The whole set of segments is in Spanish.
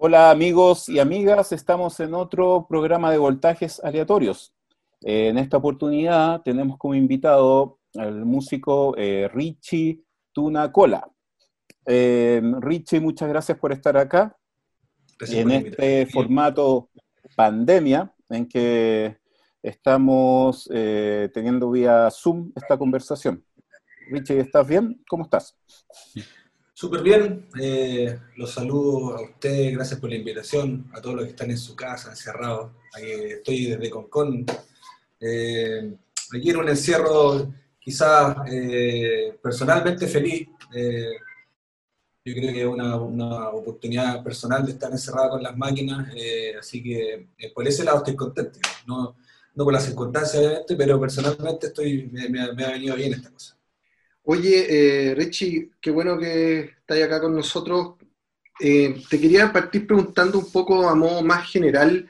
Hola amigos y amigas, estamos en otro programa de voltajes aleatorios. Eh, en esta oportunidad tenemos como invitado al músico eh, Richie Tunacola. Eh, Richie, muchas gracias por estar acá en este formato pandemia en que estamos teniendo vía Zoom esta conversación. Richie, ¿estás bien? ¿Cómo estás? Súper bien, eh, los saludo a ustedes, gracias por la invitación, a todos los que están en su casa, encerrados. Aquí estoy desde Concón. Eh, aquí en un encierro quizás eh, personalmente feliz. Eh, yo creo que es una, una, oportunidad personal de estar encerrado con las máquinas, así que por ese lado estoy contento. No, no por las circunstancias, obviamente, pero personalmente estoy, me ha venido bien esta cosa. Oye, eh, Richie, qué bueno que estás acá con nosotros. Eh, te quería partir preguntando un poco a modo más general,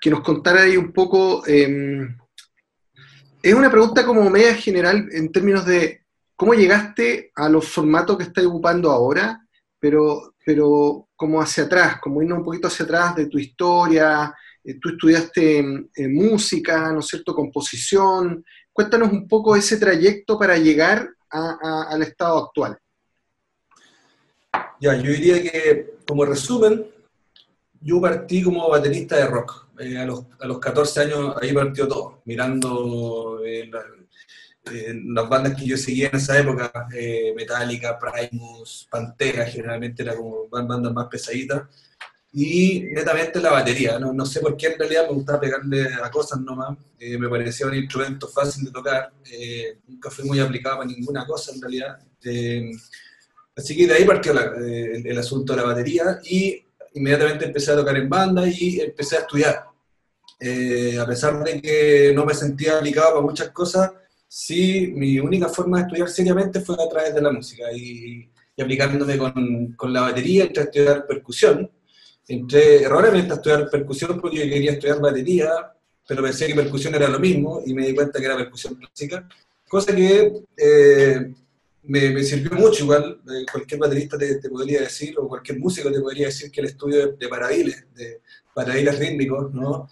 que nos contara ahí un poco. Em, es una pregunta como media general en términos de cómo llegaste a los formatos que estás ocupando ahora, pero, pero como hacia atrás, como irnos un poquito hacia atrás de tu historia. Eh, tú estudiaste música, ¿no es cierto?, composición. Cuéntanos un poco ese trayecto para llegar al estado actual? Ya, yo diría que como resumen, yo partí como baterista de rock. Eh, a, los, a, los, 14 años ahí partió todo, mirando eh, eh, las bandas que yo seguía en esa época, Metallica, Primus, Pantera, generalmente era como bandas más pesaditas y netamente la batería. No, no, sé por qué en realidad me gustaba pegarle a cosas nomás. Eh, me parecía un instrumento fácil de tocar. Eh, nunca fui muy aplicado a ninguna cosa en realidad. Eh, así que de ahí partió el, asunto de la batería y inmediatamente empecé a tocar en banda y empecé a estudiar. a pesar de que no me sentía aplicado para muchas cosas, sí, mi única forma de estudiar seriamente fue a través de la música y, y aplicándome con, con la batería, entré a estudiar percusión entré erróneamente a estudiar percusión porque yo quería estudiar batería, pero pensé que percusión era lo mismo y me di cuenta que era percusión clásica, cosa que eh, me, sirvió mucho, igual eh, cualquier baterista te, podría decir, o cualquier músico te podría decir que el estudio de, de paradiles, de paradiles rítmicos, ¿no?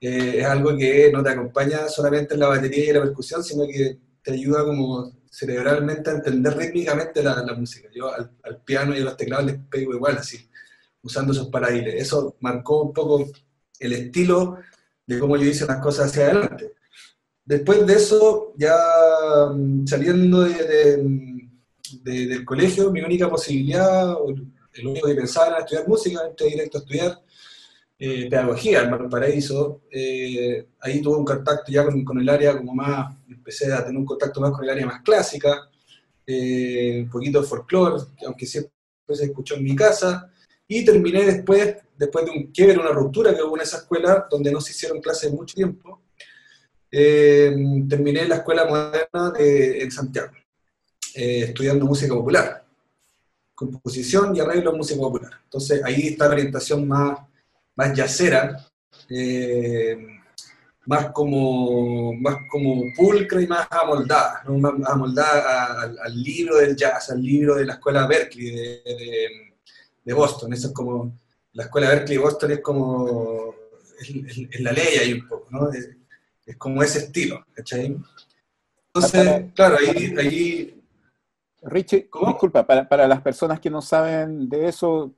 Eh, es algo que no te acompaña solamente en la batería y la percusión, sino que te ayuda como cerebralmente a entender rítmicamente la, música. Yo al, al, piano y a los teclados les pego igual, así usando esos paradiles. Eso marcó un poco el estilo de cómo yo hice las cosas hacia adelante. Después de eso, ya mm, saliendo de, del colegio, mi única posibilidad, el único que pensaba era estudiar música, entré directo a estudiar eh, pedagogía en Valparaíso. Eh, ahí tuve un contacto ya con, con, el área como más, empecé a tener un contacto más con el área más clásica, eh, un poquito de folclore, aunque siempre se escuchó en mi casa. Y terminé después, después de un quiebre, una ruptura que hubo en esa escuela, donde no se hicieron clases mucho tiempo, eh, terminé la escuela moderna de, en Santiago, eh, estudiando música popular, composición y arreglo en música popular. Entonces ahí está la orientación más, más yacera, eh, más, como, más como pulcra y más amoldada, más amoldada al, libro del jazz, al libro de la escuela Berkeley, de Boston. Eso es como, la escuela Berkeley de Boston es como, es, la ley ahí un poco, ¿no? Es, como ese estilo, ¿cachai? Entonces, claro, ahí... ahí Richie, disculpa, para, para, las personas que no saben de eso,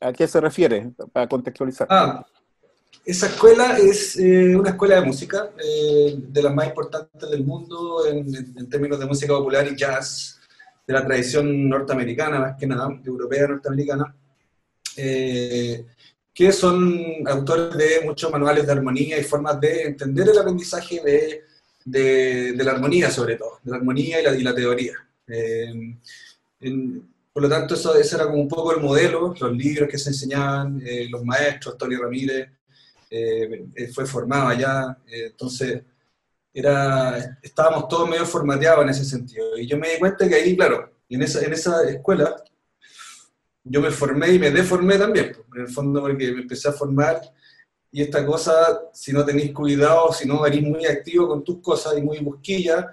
¿a, qué se refiere? Para contextualizar. Ah, esa escuela es eh, una escuela de música, eh, de las más importantes del mundo en, en, términos de música popular y jazz de la tradición norteamericana, más que nada, europea norteamericana, eh, que son autores de muchos manuales de armonía y formas de entender el aprendizaje de, de, la armonía, sobre todo, de la armonía y la, y la teoría. Eh, por lo tanto, eso, ese era como un poco el modelo, los libros que se enseñaban, eh, los maestros, Tony Ramírez, fue formado allá, entonces era, estábamos todos medio formateados en ese sentido. Y yo me di cuenta que ahí, claro, en esa, en esa escuela, yo me formé y me deformé también, en el fondo porque me empecé a formar y esta cosa, si no tenéis cuidado, si no eres muy activo con tus cosas y muy busquilla,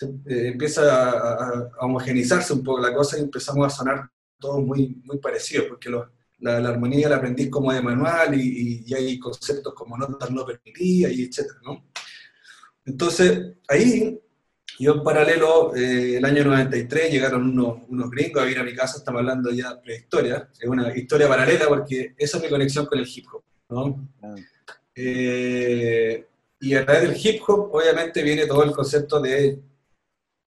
eh, empieza a, homogenizarse un poco la cosa y empezamos a sonar todos muy, muy parecidos, porque la, armonía la aprendí como de manual y, hay conceptos como notas no permitidas y etcétera, ¿no? Entonces, ahí, yo en paralelo, eh, el año 93 llegaron unos, unos, gringos a ir a mi casa, estamos hablando ya de prehistoria, es una historia paralela porque esa es mi conexión con el hip hop, ¿no? Ah. Eh, y a través del hip hop, obviamente, viene todo el concepto de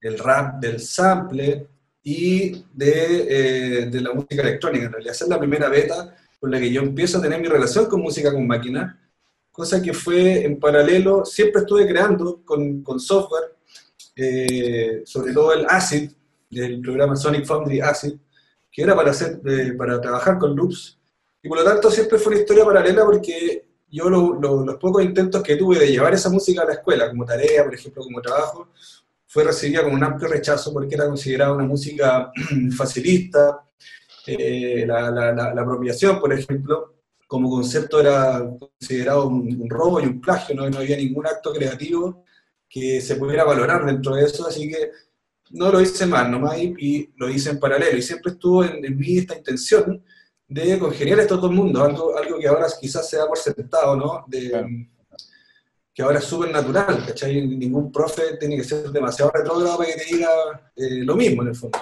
el rap, del sample, y de, eh, de, la música electrónica. En realidad, esa es la primera beta con la que yo empiezo a tener mi relación con música con máquina, cosa que fue en paralelo, siempre estuve creando con, con software, eh, sobre todo el ACID, del programa Sonic Foundry ACID, que era para, hacer, eh, para trabajar con loops, y por lo tanto siempre fue una historia paralela porque yo los pocos intentos que tuve de llevar esa música a la escuela, como tarea, por ejemplo, como trabajo, fue recibida con un amplio rechazo porque era considerada una música facilista. Eh, la, la, apropiación, por ejemplo, como concepto era considerado un, robo y un plagio, ¿no? no había ningún acto creativo que se pudiera valorar dentro de eso, así que no lo hice mal nomás y, lo hice en paralelo. Y siempre estuvo en, mí esta intención de congeniar esto a todo el mundo, algo, algo que ahora quizás se da por sentado, ¿no? De, que ahora es súper natural, ¿cachai? Ningún profe tiene que ser demasiado retrógrado para que te diga eh, lo mismo en el fondo.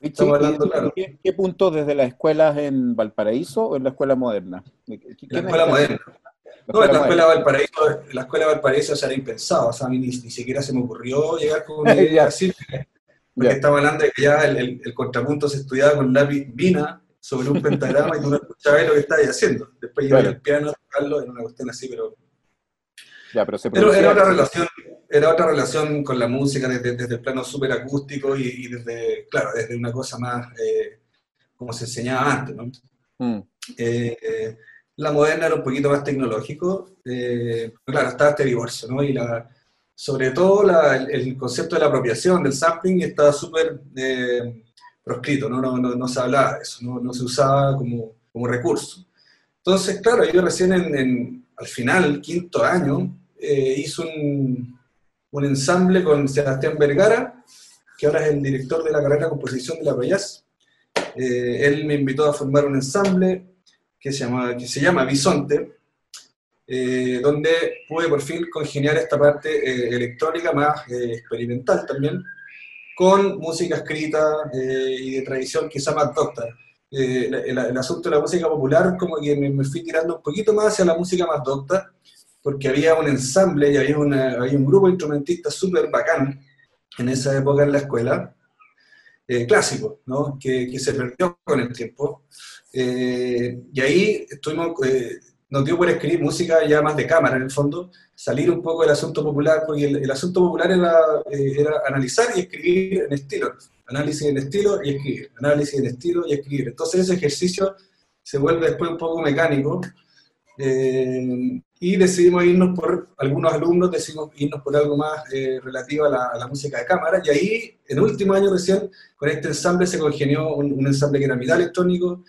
¿Qué, punto desde las escuelas en Valparaíso o en la escuela moderna? la escuela moderna. no, en la escuela Valparaíso, la escuela Valparaíso era impensado, o sea, a mí ni, siquiera se me ocurrió llegar con una idea así, porque estaba hablando de que ya el, el, contrapunto se estudiaba con lápiz vina sobre un pentagrama y tú no escuchabas lo que estabas haciendo. Después iba al piano a tocarlo, en una cuestión así, pero pero era, otra relación, era otra relación con la música desde, el plano súper acústico y, desde, claro, desde una cosa más eh, como se enseñaba antes, ¿no? Mm. Eh, la moderna era un poquito más tecnológico, eh, claro, estaba este divorcio, ¿no? Y la, sobre todo el, concepto de la apropiación, del sampling, estaba súper proscrito, ¿no? No, no, se hablaba de eso, no, se usaba como, como recurso. Entonces, claro, yo recién en, al final, quinto año, eh, hizo un, un, ensamble con Sebastián Vergara, que ahora es el director de la carrera de composición de la Payas. Eh, él me invitó a formar un ensamble que se llama, que se llama Bisonte, eh, donde pude por fin congeniar esta parte electrónica más experimental también, con música escrita y de tradición quizá más docta. El, asunto de la música popular como que me, me, fui tirando un poquito más hacia la música más docta, porque había un ensamble y había, había un grupo de instrumentistas súper bacán en esa época en la escuela, eh, clásico, ¿no? que, que, se perdió con el tiempo. Eh, y ahí estuvimos, eh, nos dio por escribir música ya más de cámara en el fondo, salir un poco del asunto popular, porque el, asunto popular era, era, analizar y escribir en estilo, análisis en estilo y escribir, análisis en estilo y escribir. Entonces ese ejercicio se vuelve después un poco mecánico eh, y decidimos irnos por, algunos alumnos decidimos irnos por algo más eh, relativo a la, música de cámara, y ahí, en el último año recién, con este ensamble se congenió un, ensamble que era mitad electrónico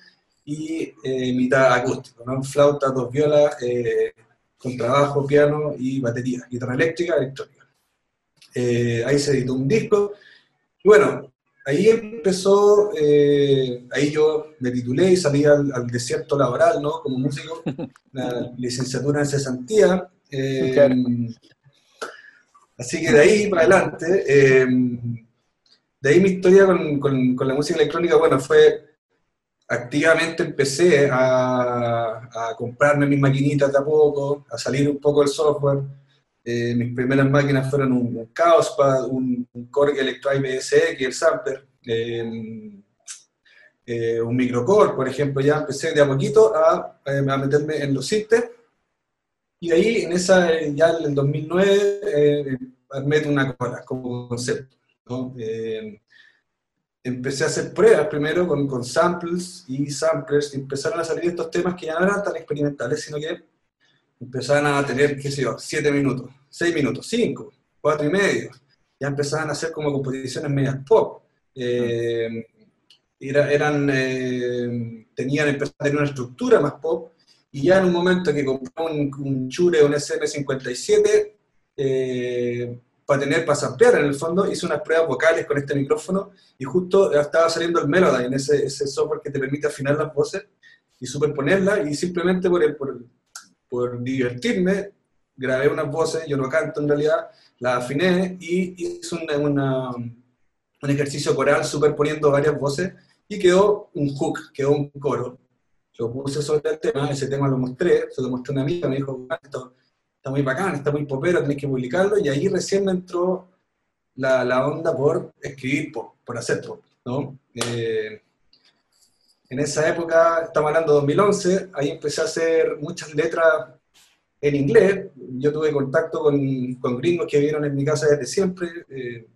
y eh, mitad acústico, ¿no? flauta, dos violas, con trabajo, piano y batería, guitarra eléctrica, electrónica. ahí se editó un disco, bueno, ahí empezó, eh, ahí yo me titulé y salí al, desierto laboral, ¿no? Como músico, la licenciatura en cesantía. Eh, así que de ahí para adelante, eh, de ahí mi historia con, con, la música electrónica, bueno, fue activamente empecé a, a, comprarme mis maquinitas de a poco, a salir un poco del software. Eh, mis primeras máquinas fueron un, un Chaospad, un, un Korg Electro IBSX, el Sampler, eh, eh, un microcore, por ejemplo, ya empecé de a poquito a, a meterme en los sintes. Y ahí, en esa, ya en el 2009, eh, armé una cola como concepto. empecé a hacer pruebas primero con, con samples y samplers y empezaron a salir estos temas que ya no eran tan experimentales, sino que empezaban a tener, qué sé yo, 7 minutos, 6 minutos, 5, 4 y medio. Ya empezaban a hacer como composiciones medias pop. Eh, eran, eh, tenían, empezaron a tener una estructura más pop. Y ya en un momento que compré un, un Chure, un SM57, eh, para tener, para ampliar en el fondo, hice unas pruebas vocales con este micrófono y justo estaba saliendo el Melodyne, ese, ese software que te permite afinar las voces y superponerla y simplemente por, el, por, por divertirme grabé unas voces, yo no canto en realidad, las afiné y hice una, un ejercicio coral superponiendo varias voces y quedó un hook, quedó un coro. Lo puse sobre el tema, ese tema lo mostré, se lo mostré a una amiga, me dijo, esto está muy bacán, está muy popero, tenés que publicarlo, y ahí recién me entró la, la onda por escribir pop, por hacer pop, ¿no? Eh, en esa época, estamos hablando de 2011, ahí empecé a hacer muchas letras en inglés. Yo tuve contacto con, gringos que vivieron en mi casa desde siempre. Eh,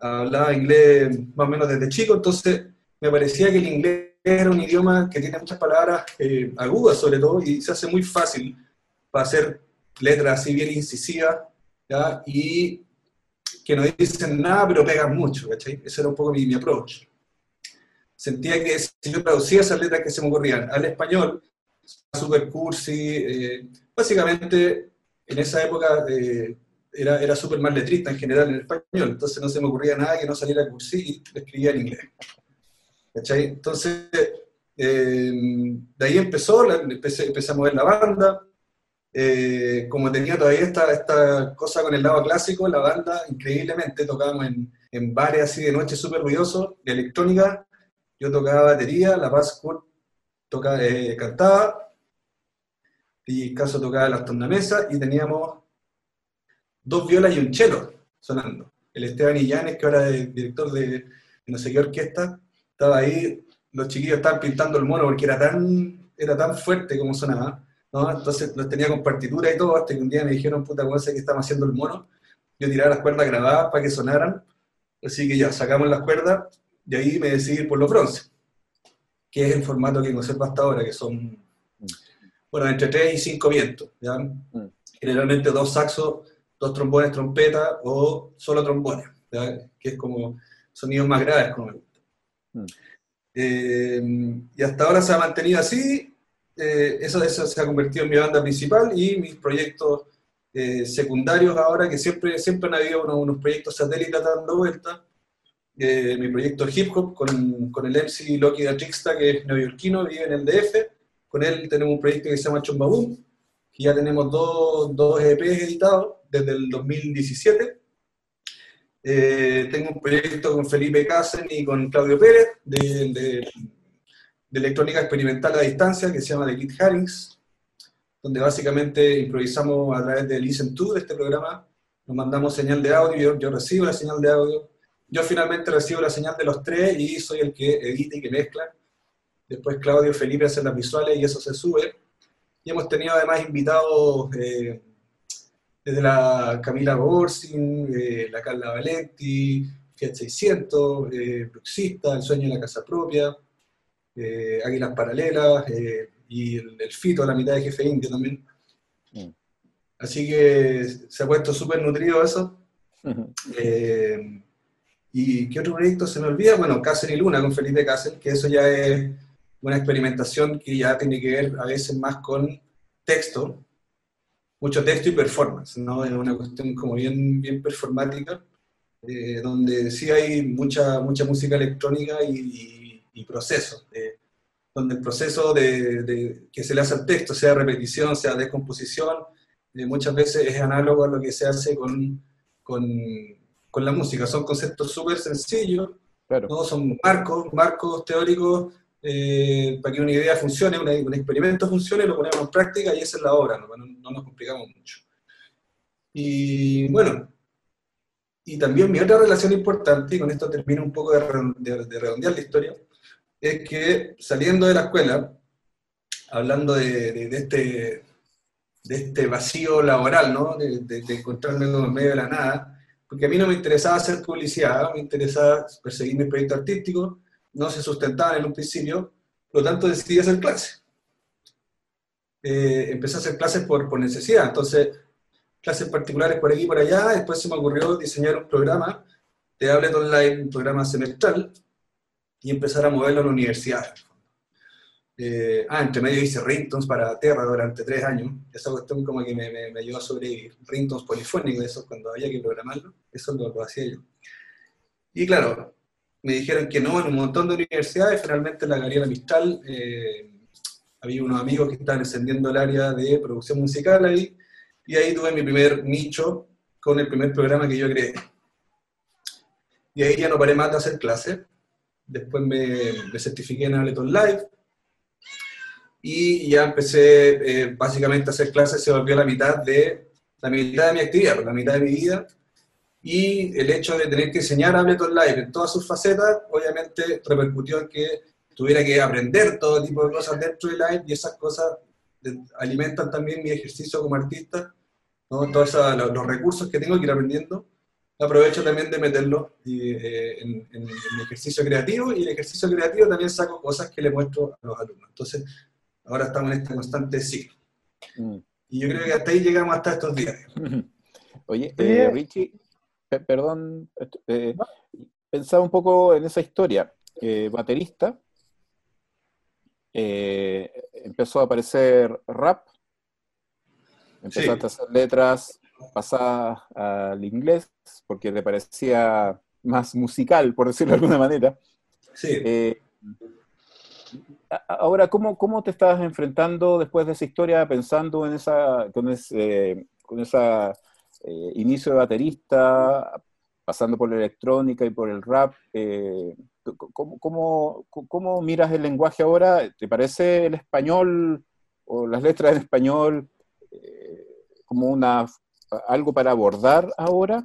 hablaba inglés más o menos desde chico, entonces me parecía que el inglés era un idioma que tiene muchas palabras eh, agudas sobre todo y se hace muy fácil para hacer letras así bien incisivas y que no dicen nada pero pegan mucho. Ese era un poco mi approach. Sentía que si yo traducía esas letras que se me ocurrían al español, super cursi, eh, básicamente en esa época eh, era, era súper mal letrista en general en español, entonces no se me ocurría nada que no saliera cursi y escribía en inglés. ¿Cachai? Entonces, eh, de ahí empezó, empecé, empecé, a mover la banda. Eh, como tenía todavía esta, esta cosa con el lado clásico, la banda, increíblemente, tocábamos en, en bares así de noche súper ruidosos, de electrónica. Yo tocaba batería, La Paz tocaba, eh, cantaba, y Caso tocaba las tornamesas, y teníamos dos violas y un cello sonando. El Esteban Illanes, que ahora es director de no sé qué orquesta, estaba ahí, los chiquillos estaban pintando el mono porque era tan, era tan fuerte como sonaba, ¿no? Entonces los tenía con partitura y todo, hasta que un día me dijeron, puta, ¿cómo sé que estamos haciendo el mono? Yo tiraba las cuerdas grabadas para que sonaran, así que ya sacamos las cuerdas, y ahí me decidí por los bronce, que es el formato que conservo hasta ahora, que son, bueno, entre 3 y 5 vientos, ¿ya? Mm. Generalmente dos saxos, dos trombones, trompeta, o solo trombones, ¿ya? que es como sonidos más graves, como Mm. Eh, y hasta ahora se ha mantenido así, eh, eso, eso, se ha convertido en mi banda principal y mis proyectos eh, secundarios ahora, que siempre, siempre han habido unos, proyectos satélites dando vueltas. Mi proyecto hip hop con, con el MC Loki Trixta, que es neoyorquino, vive en el DF. Con él tenemos un proyecto que se llama Chombaboom, que ya tenemos dos, dos EPs editados desde el 2017. Eh, tengo un proyecto con Felipe Casen y con Claudio Pérez de, de, electrónica experimental a distancia que se llama The Kit Harris, donde básicamente improvisamos a través de Listen to, de este programa, nos mandamos señal de audio, yo, recibo la señal de audio, yo finalmente recibo la señal de los tres y soy el que edita y que mezcla. Después Claudio Felipe hacen las visuales y eso se sube. Y hemos tenido además invitados eh, desde la Camila Borsin, eh, la Carla Valenti, Fiat 600, eh, Bruxista, El sueño de la casa propia, eh, Águilas Paralelas y el, Fito, la mitad de Jefe Indio también. Mm. Así que se ha puesto súper nutrido eso. ¿Y qué otro proyecto se me olvida? Bueno, Casen y Luna con Felipe Casen, que eso ya es una experimentación que ya tiene que ver a veces más con texto, mucho texto y performance, ¿no? Es una cuestión como bien, bien performática, eh, donde sí hay mucha, mucha música electrónica y, y, proceso, donde el proceso de, que se le hace al texto, sea repetición, sea descomposición, eh, muchas veces es análogo a lo que se hace con, con, con la música. Son conceptos súper sencillos, ¿no? son marcos, marcos teóricos eh, para que una idea funcione, un experimento funcione, lo ponemos en práctica y esa es la obra, no, nos complicamos mucho. Y bueno, y también mi otra relación importante, y con esto termino un poco de, redondear la historia, es que saliendo de la escuela, hablando de, este, de este vacío laboral, ¿no? de, encontrarme en medio de la nada, porque a mí no me interesaba hacer publicidad, me interesaba perseguir mi proyecto artístico, no se sustentaban en un principio, por lo tanto decidí hacer clases. Eh, empecé a hacer clases por, necesidad, entonces clases particulares por aquí y por allá, después se me ocurrió diseñar un programa de Ablet Online, un programa semestral, y empezar a moverlo en la universidad. Eh, ah, entre medio hice ringtones para Terra durante tres años, esa cuestión como que me, me, ayudó a sobrevivir, ringtones polifónicos, eso cuando había que programarlo, eso lo, lo hacía yo. Y claro, me dijeron que no en un montón de universidades, finalmente la Gabriela Mistral eh, había unos amigos que estaban encendiendo el área de producción musical ahí, y ahí tuve mi primer nicho con el primer programa que yo creé. Y ahí ya no paré más de hacer clases. Después me, me certifiqué en Ableton Live, y ya empecé eh, básicamente a hacer clases, se volvió la mitad de la mitad de mi actividad, la mitad de mi vida, y el hecho de tener que enseñar Ableton Live en todas sus facetas, obviamente repercutió en que tuviera que aprender todo tipo de cosas dentro de Live, y esas cosas alimentan también mi ejercicio como artista, ¿no? todos los, recursos que tengo que ir aprendiendo, aprovecho también de meterlo eh, en, en, mi ejercicio creativo, y el ejercicio creativo también saco cosas que le muestro a los alumnos. Entonces, ahora estamos en este constante ciclo. Mm. Y yo creo que hasta ahí llegamos hasta estos días. Oye, eh, Richie, perdón, eh, pensaba un poco en esa historia. Eh, baterista, empezó a aparecer rap, empezaste a hacer letras pasadas al inglés, porque le parecía más musical, por decirlo de alguna manera. Sí. Ahora, ¿cómo, ¿cómo te estás enfrentando después de esa historia, pensando en esa, con ese, con esa eh, inicio de baterista, pasando por la electrónica y por el rap? Eh, ¿cómo, cómo, cómo, miras el lenguaje ahora? ¿Te parece el español o las letras en español eh, como una, algo para abordar ahora?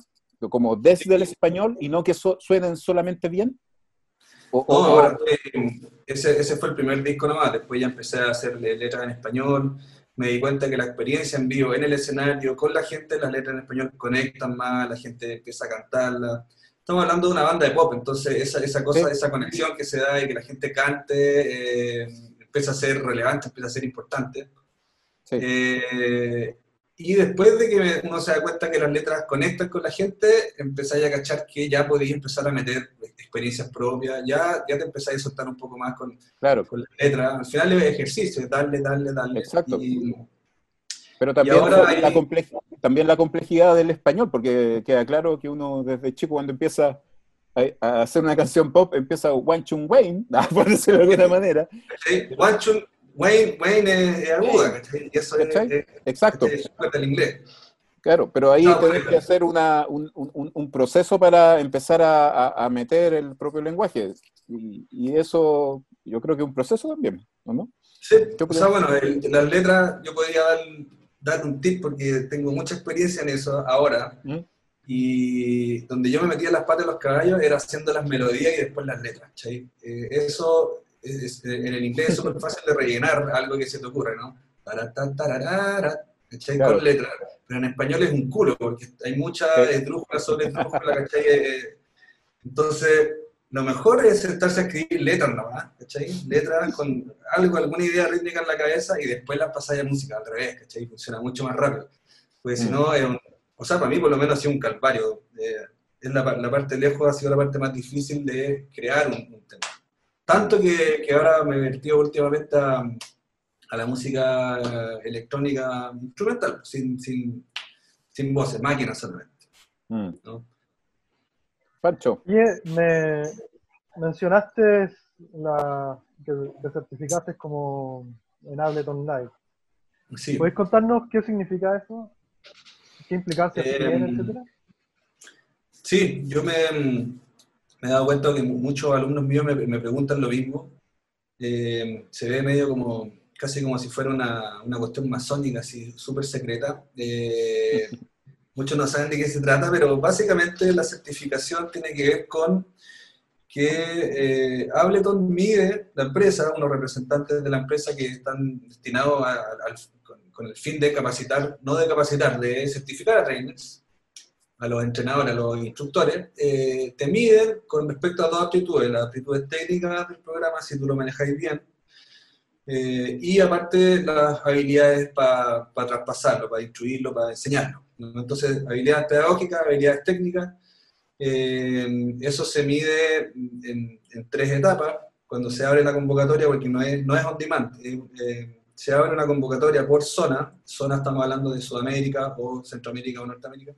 Como desde el español y no que suenen solamente bien? No, ahora ese, ese, fue el primer disco nomás, después ya empecé a hacer letras en español, me di cuenta que la experiencia en vivo, en el escenario, con la gente, las letras en español conectan más, la gente empieza a cantarla. Estamos hablando de una banda de pop, entonces esa, esa cosa, esa conexión que se da y que la gente cante, eh, empieza a ser relevante, empieza a ser importante. Sí. Eh, y después de que uno se da cuenta que las letras conectan con la gente, empezáis a cachar que ya podéis empezar a meter experiencias propias, ya, ya te empezáis a soltar un poco más con, claro. con las letras. Al final es ejercicio, darle, darle, darle. Exacto. Pero también, la también la complejidad del español, porque queda claro que uno desde chico cuando empieza a, hacer una canción pop, empieza One Chun Wayne, por decirlo de alguna manera. Sí, One Chun, Wayne, Wayne es, aguda, Y eso es, Exacto. el inglés. Claro, pero ahí tenés que hacer una, un, un, un, proceso para empezar a, a, meter el propio lenguaje. Y, y, eso yo creo que es un proceso también, ¿no? Sí, o sea, bueno, las letras yo podría dar, dar, un tip porque tengo mucha experiencia en eso ahora. ¿Mm? Y donde yo me metía las patas de los caballos era haciendo las melodías y después las letras. Eh, eso es, en el inglés es súper fácil de rellenar algo que se te ocurre, ¿no? Con letras. Pero en español es un culo, porque hay mucha esdrújula sobre esdrújula, ¿cachai? Eh, entonces, lo mejor es sentarse a escribir letras nomás, ¿cachai? Letras con algo, alguna idea rítmica en la cabeza y después las pasáis a música al revés, ¿cachai? Funciona mucho más rápido. Porque si mm. no, es un, o sea, para mí por lo menos ha sido un calvario. Eh, es la, la, parte lejos ha sido la parte más difícil de crear un, un tema. Tanto que, que, ahora me he metido últimamente a, a, la música electrónica instrumental, sin, sin, sin voces, máquinas solamente. Mm. ¿no? Pancho. Y eh, me mencionaste la, que te certificaste como en Ableton Live. Sí. ¿Puedes contarnos qué significa eso? ¿Qué implicancias eh, tiene, etcétera? Sí, yo me, me he dado cuenta que muchos alumnos míos me, me preguntan lo mismo. Eh, se ve medio como, casi como si fuera una, una cuestión masónica, así, súper secreta. Eh, muchos no saben de qué se trata, pero básicamente la certificación tiene que ver con que eh, Ableton mide la empresa, unos representantes de la empresa que están destinados con, con, el fin de capacitar, no de capacitar, de certificar a trainers, a los entrenadores, a los instructores, eh, te miden con respecto a dos aptitudes, las aptitudes técnicas del programa, si tú lo manejáis bien, eh, y aparte las habilidades para traspasarlo, para instruirlo, para enseñarlo. Entonces, habilidades pedagógicas, habilidades técnicas, eh, eso se mide en, tres etapas, cuando se abre la convocatoria, porque no es, no es on demand, se abre una convocatoria por zona, zona estamos hablando de Sudamérica o Centroamérica o Norteamérica,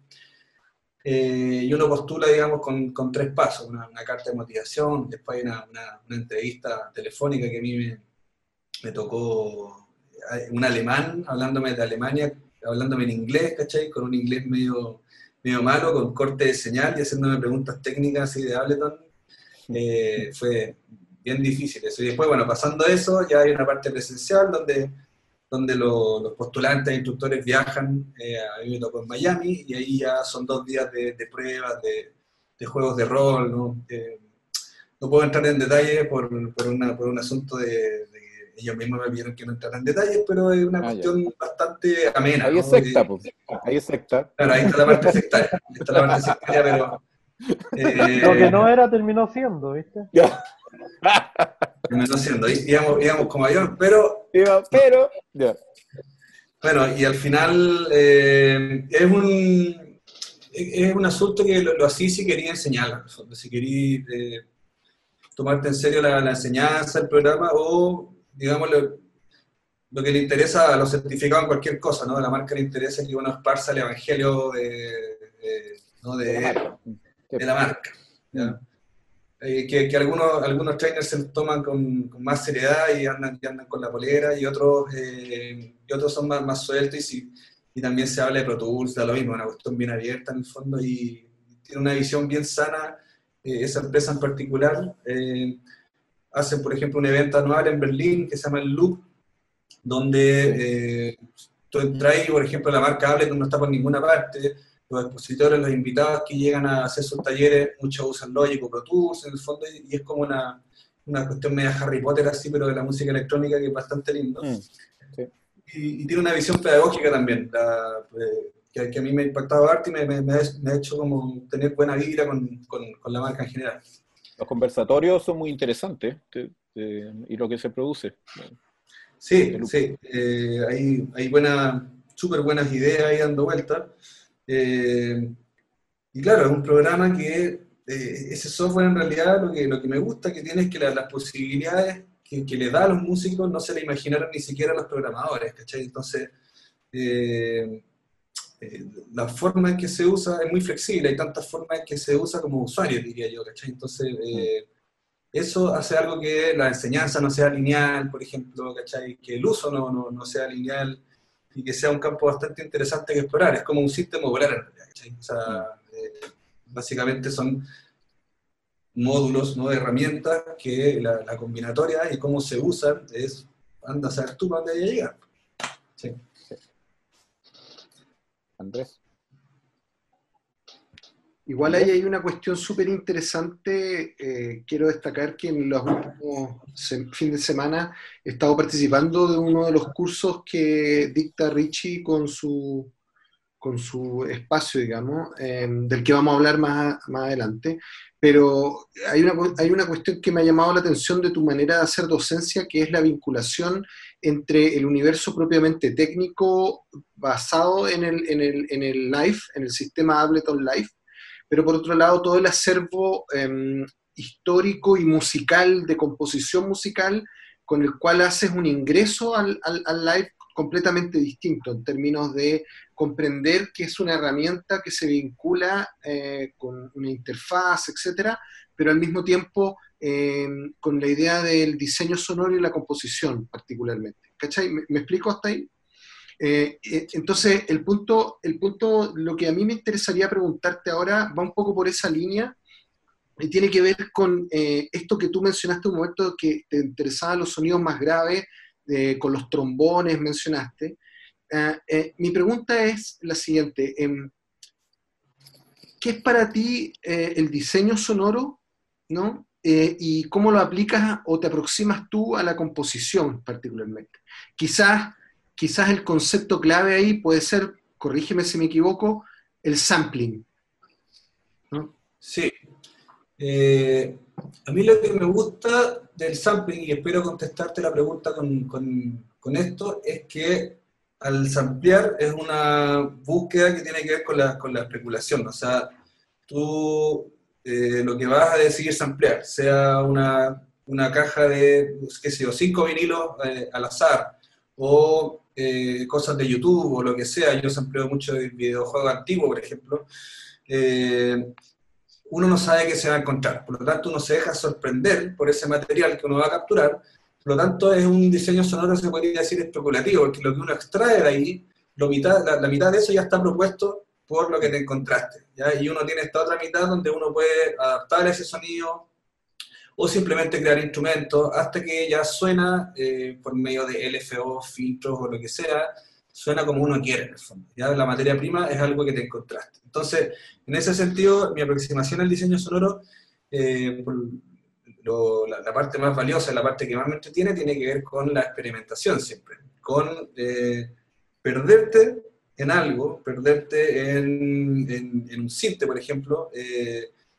eh, y uno postula, digamos, con, con tres pasos, una, carta de motivación, después hay una, una, entrevista telefónica que a mí me, me tocó un alemán hablándome de Alemania, hablándome en inglés, ¿cachai? Con un inglés medio, medio malo, con corte de señal y haciéndome preguntas técnicas así de Ableton. Eh, fue bien difícil eso. Y después, bueno, pasando eso, ya hay una parte presencial donde, donde los postulantes e instructores viajan, eh, a mí me tocó en Miami, y ahí ya son dos días de, pruebas, de, juegos de rol, ¿no? no puedo entrar en detalle por, por, una, por un asunto de, ellos mismos me pidieron que no entrara en detalles, pero es una ah, cuestión bastante amena. Ahí es secta, pues. Ahí es secta. Claro, ahí está la parte sectaria. Ahí está la parte sectaria, pero. Eh, Lo que no era terminó siendo, ¿viste? Terminó siendo, íbamos, íbamos como avión, pero. pero. Bueno, y al final eh, es un. Es un asunto que lo, así si quería enseñar, si quería eh, tomarte en serio la, la enseñanza, el programa, o digamos, lo, que le interesa a los certificados en cualquier cosa, ¿no? La marca le interesa que uno esparza el evangelio de, ¿no? de, la marca. Eh, que, algunos, algunos trainers se toman con, más seriedad y andan, andan con la polera y otros, eh, y otros son más, más sueltos y, y, también se habla de Pro Tools, da lo mismo, una cuestión bien abierta en el fondo y tiene una visión bien sana eh, esa empresa en particular hacen, por ejemplo, un evento anual en Berlín que se llama el Loop, donde eh, tú entras y, por ejemplo, la marca Ableton no está por ninguna parte, los expositores, los invitados que llegan a hacer sus talleres, muchos usan Logic o Pro Tools en el fondo, y es como una, una cuestión media Harry Potter así, pero de la música electrónica que es bastante lindo. Mm, y, tiene una visión pedagógica también, eh, que, a mí me ha impactado arte y me, me, ha, hecho como tener buena vibra con, con, con la marca en general los conversatorios son muy interesantes y lo que se produce. Sí, sí, eh, hay, hay buenas, súper buenas ideas ahí dando vueltas. Eh, y claro, es un programa que eh, ese software en realidad lo que, lo que me gusta que tiene es que las posibilidades que, que, le da a los músicos no se le imaginaron ni siquiera a los programadores, ¿cachai? Entonces, eh, la forma en que se usa es muy flexible, hay tantas formas en que se usa como usuario, diría yo, ¿cachai? Entonces, eh, eso hace algo que la enseñanza no sea lineal, por ejemplo, ¿cachai? Que el uso no, no, no sea lineal y que sea un campo bastante interesante que explorar. Es como un sistema ¿cachai? O sea, eh, básicamente son módulos, ¿no? herramientas que la, combinatoria y cómo se usan es, anda a saber tú dónde llegar. Sí. Andrés. Igual ahí hay una cuestión súper interesante. Eh, quiero destacar que en los últimos fines de semana he estado participando de uno de los cursos que dicta Richie con su, con su espacio, digamos, em, del que vamos a hablar más, más adelante. Pero hay una, hay una cuestión que me ha llamado la atención de tu manera de hacer docencia, que es la vinculación entre el universo propiamente técnico basado en el, en el, en el Live, en el sistema Ableton Live, pero por otro lado todo el acervo em, histórico y musical, de composición musical, con el cual haces un ingreso al, al, live completamente distinto en términos de comprender que es una herramienta que se vincula eh, con una interfaz, etcétera, pero al mismo tiempo eh, con la idea del diseño sonoro y la composición particularmente. ¿Cachai? ¿Me, explico hasta ahí? Eh, eh, entonces, el punto, el punto, lo que a mí me interesaría preguntarte ahora va un poco por esa línea y tiene que ver con esto que tú mencionaste un momento que te interesaban los sonidos más graves, con los trombones mencionaste. mi pregunta es la siguiente. Em, ¿Qué es para ti el diseño sonoro? ¿no? Eh, y cómo lo aplicas o te aproximas tú a la composición particularmente. Quizás, quizás el concepto clave ahí puede ser, corrígeme si me equivoco, el sampling. Sí. Eh, a mí lo que me gusta del sampling, y espero contestarte la pregunta con, con, esto, es que al samplear es una búsqueda que tiene que ver con la, con la especulación. O sea, tú eh, lo que vas a decidir samplear, sea una, una caja de, qué sé yo, cinco vinilos eh, al azar, o eh, cosas de YouTube, o lo que sea, yo sampleo mucho de videojuegos antiguos, por ejemplo, uno no sabe qué se va a encontrar, por lo tanto uno se deja sorprender por ese material que uno va a capturar, Por lo tanto, es un diseño sonoro, se podría decir, especulativo, porque lo que uno extrae de ahí, lo mitad, la, mitad de eso ya está propuesto por lo que te encontraste. ¿ya? Y uno tiene esta otra mitad donde uno puede adaptar ese sonido o simplemente crear instrumentos hasta que ya suena eh, por medio de LFO, filtros o lo que sea, suena como uno quiere en el fondo. ¿ya? La materia prima es algo que te encontraste. Entonces, en ese sentido, mi aproximación al diseño sonoro, eh, la, parte más valiosa, la parte que más me entretiene, tiene que ver con la experimentación siempre, con eh, perderte en algo, perderte en, un sinte, por ejemplo,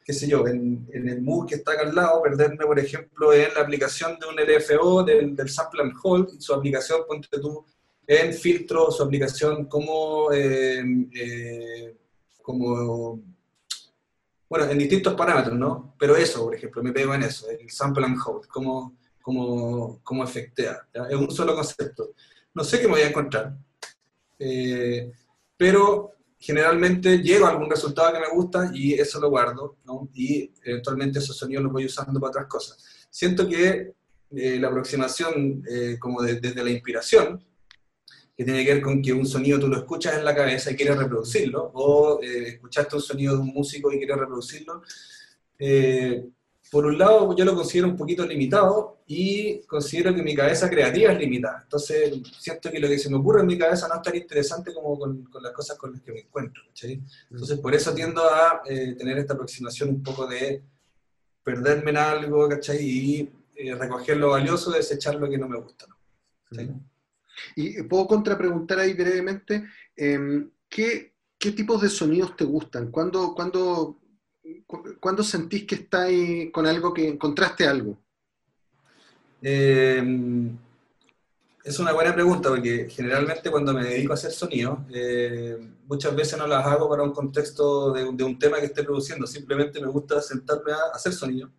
qué sé yo, en, el mood que está acá al lado, perderme, por ejemplo, en la aplicación de un LFO, del, sample and hold, su aplicación, ponte tú, en filtro, su aplicación como, eh, como bueno, en distintos parámetros, ¿no? Pero eso, por ejemplo, me pego en eso, el sample and hold, cómo, cómo, cómo efectea. Es un solo concepto. No sé qué me voy a encontrar, eh, pero generalmente llego a algún resultado que me gusta y eso lo guardo, ¿no? Y eventualmente esos sonidos los voy usando para otras cosas. Siento que eh, la aproximación eh, como desde la inspiración que tiene que ver con que un sonido tú lo escuchas en la cabeza y quieres reproducirlo, o eh, escuchaste un sonido de un músico y quieres reproducirlo. Eh, por un lado, yo lo considero un poquito limitado y considero que mi cabeza creativa es limitada. Entonces, siento que lo que se me ocurre en mi cabeza no es tan interesante como con, las cosas con las que me encuentro. Entonces, por eso tiendo a eh, tener esta aproximación un poco de perderme en algo, ¿cachai? Y recoger lo valioso, desechar lo que no me gusta. Y puedo contrapreguntar ahí brevemente, em, ¿qué, tipos de sonidos te gustan? ¿Cuándo, cuándo, cuándo sentís que estás con algo, que encontraste algo? Em, es una buena pregunta porque generalmente cuando me dedico a hacer sonidos, eh, muchas veces no las hago para un contexto de, un tema que esté produciendo, simplemente me gusta sentarme a hacer sonido.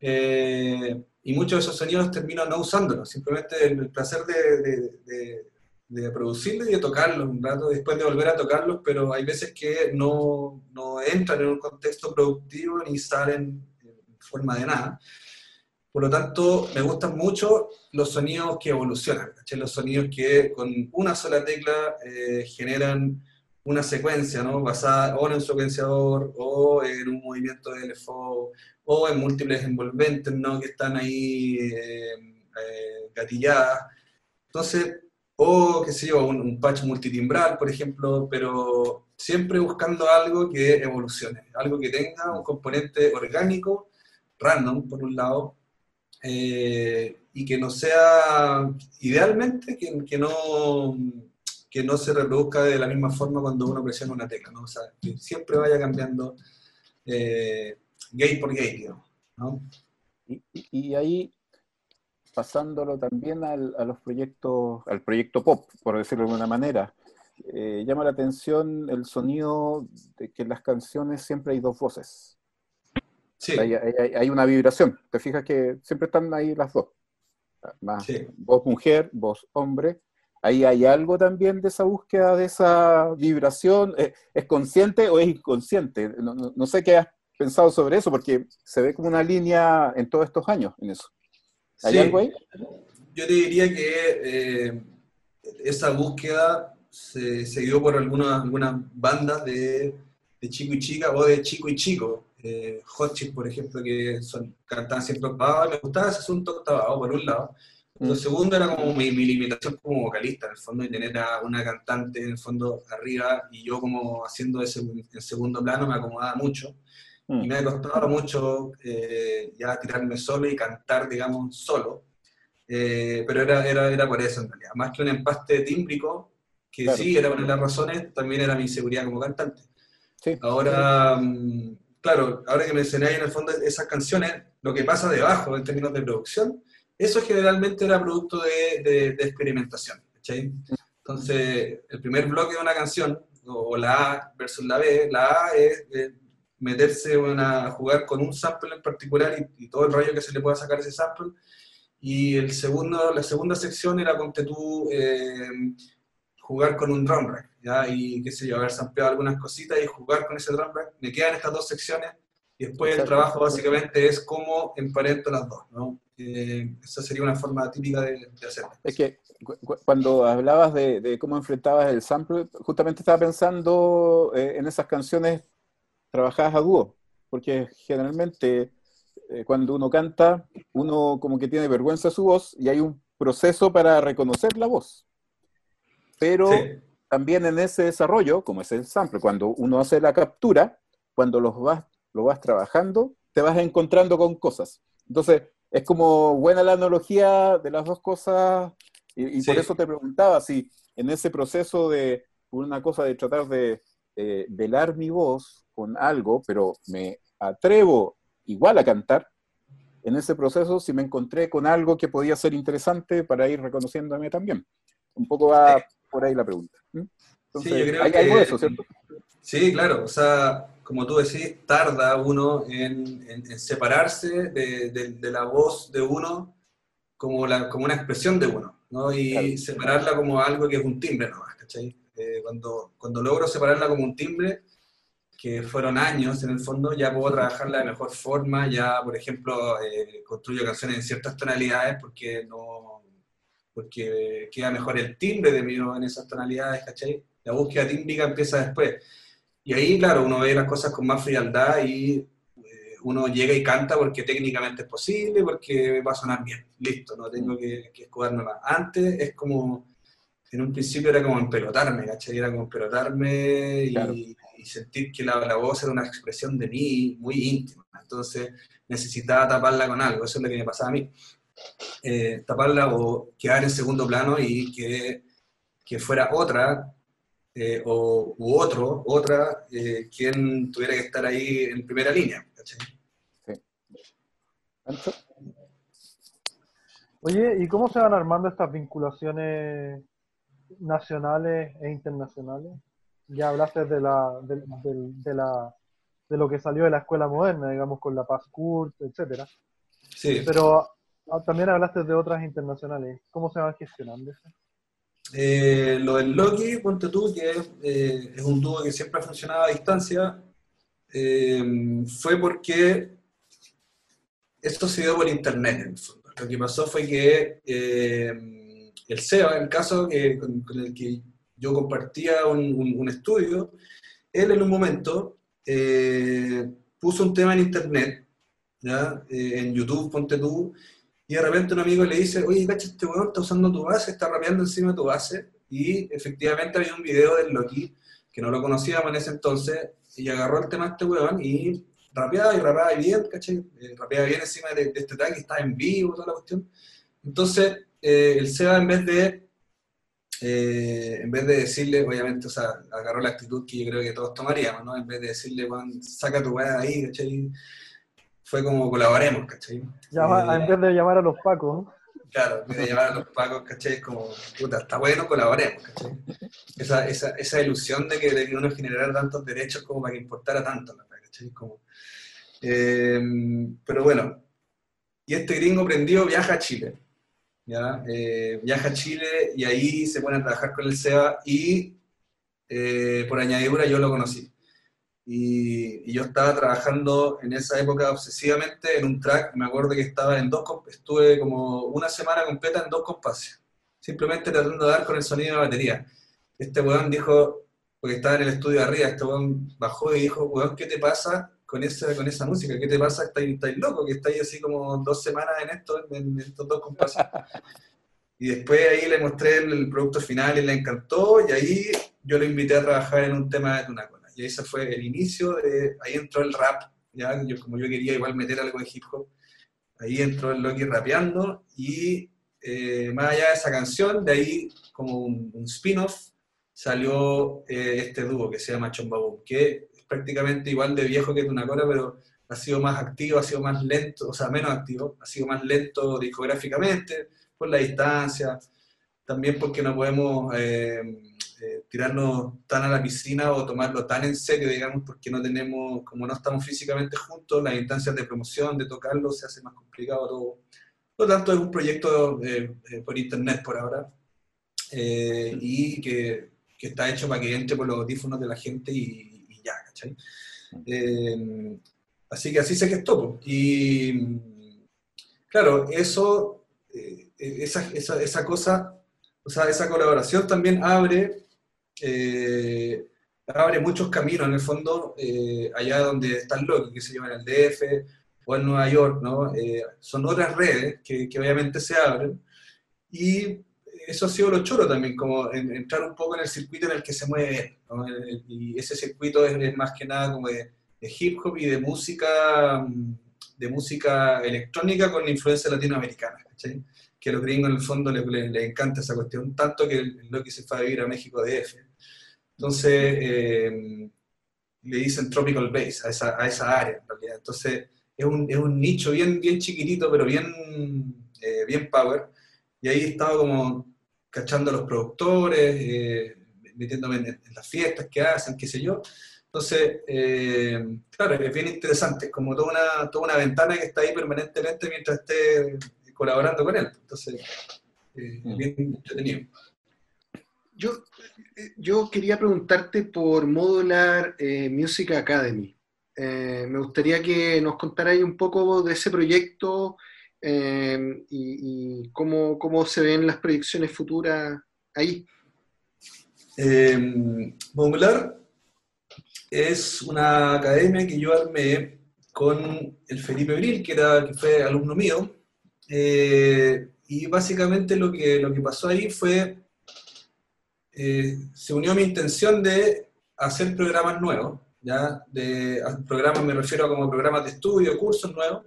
Eh, y muchos de esos sonidos termino no usándolos, simplemente el, placer de, producirlos y de tocarlos un rato, después de volver a tocarlos, pero hay veces que no, no entran en un contexto productivo ni salen en forma de nada. Por lo tanto, me gustan mucho los sonidos que evolucionan, los sonidos que con una sola tecla eh, generan una secuencia, ¿no? Basada o en un secuenciador, o en un movimiento de LFO, o en múltiples envolventes, ¿no? Que están ahí eh, eh, gatilladas. Entonces, o qué sé yo, un, patch multitimbral, por ejemplo, pero siempre buscando algo que evolucione, algo que tenga un componente orgánico, random, por un lado, eh, y que no sea, idealmente, que, que no que no se reproduzca de la misma forma cuando uno presiona una tecla, ¿no? O sea, que siempre vaya cambiando eh, gate por gate, digamos, ¿no? Y, ahí, pasándolo también al, a los proyectos, al proyecto pop, por decirlo de alguna manera, eh, llama la atención el sonido de que en las canciones siempre hay dos voces. Sí. Hay, una vibración. Te fijas que siempre están ahí las dos. Más voz mujer, voz hombre, ahí hay algo también de esa búsqueda, de esa vibración. Eh, ¿Es consciente o es inconsciente? No, sé qué has pensado sobre eso, porque se ve como una línea en todos estos años en eso. ¿Hay algo ahí? Yo te diría que eh, esa búsqueda se, dio por algunas, algunas bandas de, chico y chica o de chico y chico. Eh, Hot por ejemplo, que son, cantaban siempre octavado, me gustaba ese asunto octavado, por un lado. Lo segundo era como mi, limitación como vocalista, en el fondo, y tener a una cantante en el fondo arriba y yo como haciendo ese en segundo plano me acomodaba mucho. Y mm. me ha costado mucho eh, ya tirarme solo y cantar, digamos, solo. Eh, pero era, era, era por eso en realidad. Más que un empaste tímbrico, que sí era una de las razones, también era mi inseguridad como cantante. Sí. Ahora, mm, claro, ahora que mencioné en el fondo esas canciones, lo que pasa debajo en términos de producción, eso generalmente era producto de, experimentación. Entonces, el primer bloque de una canción, o, la A versus la B, la A es meterse a jugar con un sample en particular y, todo el rayo que se le pueda sacar a ese sample. Y el segundo, la segunda sección era, ponte tú, eh, jugar con un drum rack, ¿ya? Y qué sé yo, haber sampleado algunas cositas y jugar con ese drum rack. Me quedan estas dos secciones y después el trabajo básicamente es cómo emparento las dos, ¿no? Eh, esa sería una forma típica de, hacerlo. Es que cuando hablabas de, cómo enfrentabas el sample, justamente estaba pensando eh, en esas canciones trabajadas a dúo, porque generalmente eh, cuando uno canta, uno como que tiene vergüenza de su voz y hay un proceso para reconocer la voz. Pero también en ese desarrollo, como es el sample, cuando uno hace la captura, cuando los vas, lo vas trabajando, te vas encontrando con cosas. Entonces, es como buena la analogía de las dos cosas, y, por eso te preguntaba si en ese proceso de una cosa de tratar de eh, velar mi voz con algo, pero me atrevo igual a cantar, en ese proceso si me encontré con algo que podía ser interesante para ir reconociéndome también. Un poco va por ahí la pregunta. sí, yo creo que, eso, ¿cierto? Sí, claro. O sea, como tú decís, tarda uno en, separarse de, la voz de uno como, la, como una expresión de uno, ¿no? Y separarla como algo que es un timbre nomás, ¿cachai? Eh, cuando, cuando logro separarla como un timbre, que fueron años en el fondo, ya puedo trabajarla de mejor forma, ya, por ejemplo, eh, construyo canciones en ciertas tonalidades porque no porque queda mejor el timbre de mí en esas tonalidades, ¿cachai? La búsqueda tímbrica empieza después. Y ahí, claro, uno ve las cosas con más frialdad y eh, uno llega y canta porque técnicamente es posible, porque va a sonar bien, listo, no tengo que, que escudarme más. Antes es como, en un principio era como empelotarme, ¿cachai? Era como empelotarme y, sentir que la, la, voz era una expresión de mí muy íntima. Entonces necesitaba taparla con algo, eso es lo que me pasaba a mí. Eh, taparla o quedar en segundo plano y que, que fuera otra eh, o, u otro, otra, eh, quien tuviera que estar ahí en primera línea. Oye, ¿y cómo se van armando estas vinculaciones nacionales e internacionales? Ya hablaste de la, de, la, de lo que salió de la escuela moderna, digamos, con la Paz Kurt, etcétera. Sí. Pero ah, también hablaste de otras internacionales. ¿Cómo se van gestionando eso? Eh, lo del Loki, ponte tú, que eh, es un dúo que siempre ha funcionado a distancia, eh, fue porque esto se dio por internet. Lo que pasó fue que el SEBA, el caso que, con, el que yo compartía un, estudio, él en un momento puso un tema en internet, ¿ya? en YouTube, ponte tú, y de repente un amigo le dice, oye, cacha, este weón está usando tu base, está rapeando encima de tu base, y efectivamente había un video del Loki, que no lo conocíamos en ese entonces, y agarró el tema de este weón y rapeaba y rapeaba bien, ¿cachai? Eh, rapeaba bien encima de, este tag estaba en vivo, toda la cuestión. Entonces, eh, el SEBA en vez de eh, en vez de decirle, obviamente, o sea, agarró la actitud que yo creo que todos tomaríamos, ¿no? En vez de decirle, weón, saca tu weá ahí, ¿cachai? fue como colaboremos, ¿cachai? en vez de llamar a los pacos. Claro, en vez de llamar a los pacos, ¿cachai? Es como, puta, está bueno, colaboremos, ¿cachai? Esa, esa, esa ilusión de que, de que, uno generara tantos derechos como para que importara tanto, ¿cachai? Como, eh, pero bueno, y este gringo prendió viaja a Chile, Eh, viaja a Chile y ahí se pone a trabajar con el SEBA y eh, por añadidura yo lo conocí. Y, yo estaba trabajando en esa época obsesivamente en un track, me acuerdo que estaba en dos, estuve como una semana completa en dos compases, simplemente tratando de dar con el sonido de la batería. Este weón dijo, porque estaba en el estudio arriba, este weón bajó y dijo, weón, ¿qué te pasa con esa, con esa música? ¿Qué te pasa? ¿Estás, loco? Que estáis así como dos semanas en, esto, en, estos dos compases. y después ahí le mostré el, producto final y le encantó, y ahí yo lo invité a trabajar en un tema de una cosa y ese fue el inicio, de, ahí entró el rap, ya yo, como yo quería igual meter algo de hip hop, ahí entró el Loki rapeando y eh, más allá de esa canción, de ahí como un, spin-off, salió eh, este dúo que se llama Chombaboom, que prácticamente igual de viejo que Tunacora, pero ha sido más activo, ha sido más lento, o sea, menos activo, ha sido más lento discográficamente, por la distancia, también porque no podemos... Eh, eh, tirarnos tan a la piscina o tomarlo tan en serio, digamos, porque no tenemos, como no estamos físicamente juntos, las instancias de promoción, de tocarlo, se hace más complicado todo. Por lo tanto, es un proyecto eh, eh, por internet por ahora y que, que, está hecho para que entre por los audífonos de la gente y, ¿cachai? así que así se gestó. Y claro, eso, eh, esa, esa, esa, cosa, o sea, esa colaboración también abre, eh, abre muchos caminos en el fondo, eh, allá donde están los que se llaman el DF o en Nueva York, ¿no? son otras redes que, que, obviamente se abren y eso ha sido lo choro también, como entrar un poco en el circuito en el que se mueve Y ese circuito es, más que nada como de, hip hop y de música, de música electrónica con influencia latinoamericana, Que a los gringos en el fondo les, le encanta esa cuestión, tanto que lo que se fue a vivir a México DF. Entonces, eh, le dicen tropical bass a esa, a esa área, en realidad. Entonces, es un, es un nicho bien, bien chiquitito, pero bien, eh, bien power. Y ahí estaba como cachando a los productores, eh, metiéndome en, las fiestas que hacen, qué sé yo. Entonces, eh, claro, es bien interesante, es como toda una, toda una ventana que está ahí permanentemente mientras esté colaborando con él. Entonces, eh, es bien entretenido. Yo, yo quería preguntarte por Modular Music Academy. me gustaría que nos contaras un poco de ese proyecto, Em, y, cómo, cómo, se ven las proyecciones futuras ahí. Eh, es una academia que yo armé con el Felipe Bril, que, era, que fue alumno mío, eh, y básicamente lo que, lo que pasó ahí fue, eh, se unió mi intención de hacer programas nuevos, ¿ya? De, programas me refiero a como programas de estudio, cursos nuevos,